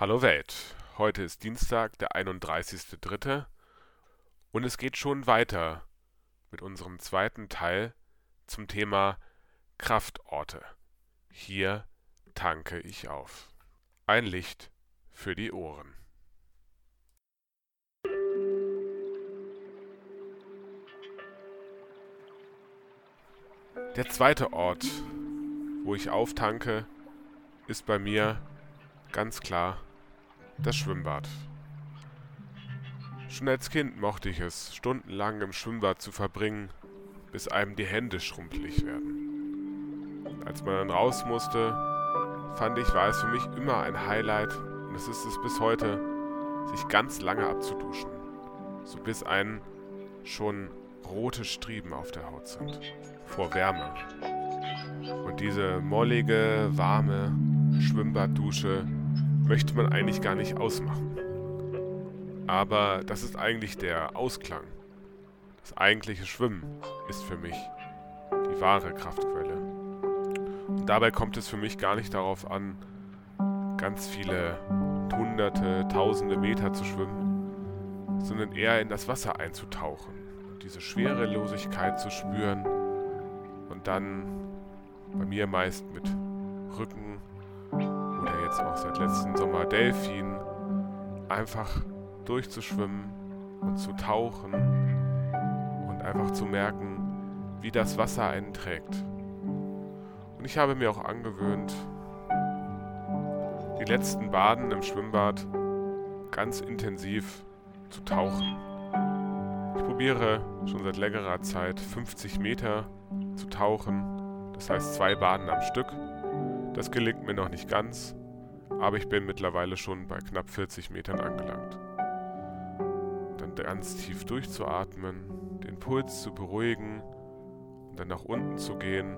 Hallo Welt, heute ist Dienstag, der 31.03. und es geht schon weiter mit unserem zweiten Teil zum Thema Kraftorte. Hier tanke ich auf. Ein Licht für die Ohren. Der zweite Ort, wo ich auftanke, ist bei mir ganz klar das Schwimmbad. Schon als Kind mochte ich es, stundenlang im Schwimmbad zu verbringen, bis einem die Hände schrumpelig werden. Als man dann raus musste, fand ich, war es für mich immer ein Highlight und es ist es bis heute, sich ganz lange abzuduschen, so bis einen schon rote Striemen auf der Haut sind, vor Wärme. Und diese mollige, warme Schwimmbaddusche möchte man eigentlich gar nicht ausmachen. Aber das ist eigentlich der Ausklang. Das eigentliche Schwimmen ist für mich die wahre Kraftquelle. Und dabei kommt es für mich gar nicht darauf an, ganz viele hunderte, tausende Meter zu schwimmen, sondern eher in das Wasser einzutauchen diese Schwerelosigkeit zu spüren und dann bei mir meist mit Rücken jetzt auch seit letzten Sommer Delfin, einfach durchzuschwimmen und zu tauchen und einfach zu merken, wie das Wasser einen trägt. Und ich habe mir auch angewöhnt, die letzten Baden im Schwimmbad ganz intensiv zu tauchen. Ich probiere schon seit längerer Zeit 50 Meter zu tauchen, das heißt zwei Baden am Stück. Das gelingt mir noch nicht ganz, aber ich bin mittlerweile schon bei knapp 40 Metern angelangt. Dann ganz tief durchzuatmen, den Puls zu beruhigen und dann nach unten zu gehen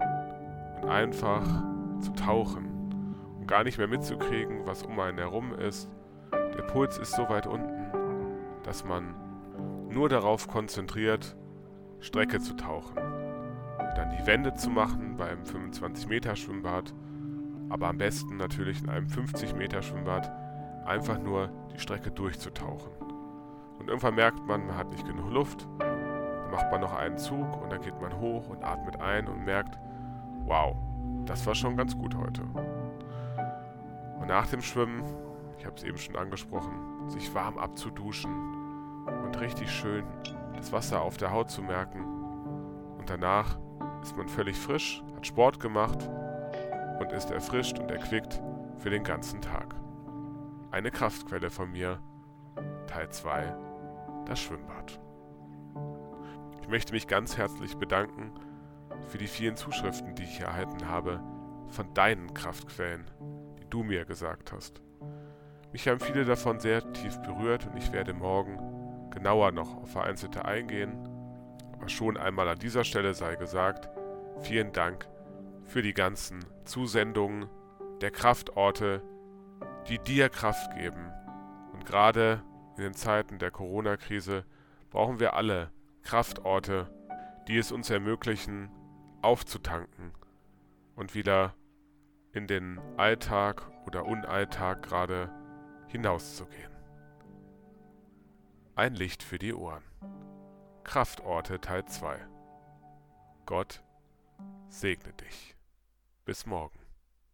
und einfach zu tauchen und gar nicht mehr mitzukriegen, was um einen herum ist. Der Puls ist so weit unten, dass man nur darauf konzentriert, Strecke zu tauchen. Dann die Wände zu machen beim 25 Meter Schwimmbad aber am besten natürlich in einem 50 Meter Schwimmbad einfach nur die Strecke durchzutauchen. Und irgendwann merkt man, man hat nicht genug Luft, dann macht man noch einen Zug und dann geht man hoch und atmet ein und merkt, wow, das war schon ganz gut heute. Und nach dem Schwimmen, ich habe es eben schon angesprochen, sich warm abzuduschen und richtig schön das Wasser auf der Haut zu merken. Und danach ist man völlig frisch, hat Sport gemacht und ist erfrischt und erquickt für den ganzen Tag. Eine Kraftquelle von mir, Teil 2, das Schwimmbad. Ich möchte mich ganz herzlich bedanken für die vielen Zuschriften, die ich erhalten habe von deinen Kraftquellen, die du mir gesagt hast. Mich haben viele davon sehr tief berührt und ich werde morgen genauer noch auf vereinzelte eingehen. Aber schon einmal an dieser Stelle sei gesagt, vielen Dank für die ganzen Zusendungen der Kraftorte, die dir Kraft geben. Und gerade in den Zeiten der Corona-Krise brauchen wir alle Kraftorte, die es uns ermöglichen, aufzutanken und wieder in den Alltag oder Unalltag gerade hinauszugehen. Ein Licht für die Ohren. Kraftorte Teil 2. Gott segne dich. Bis morgen.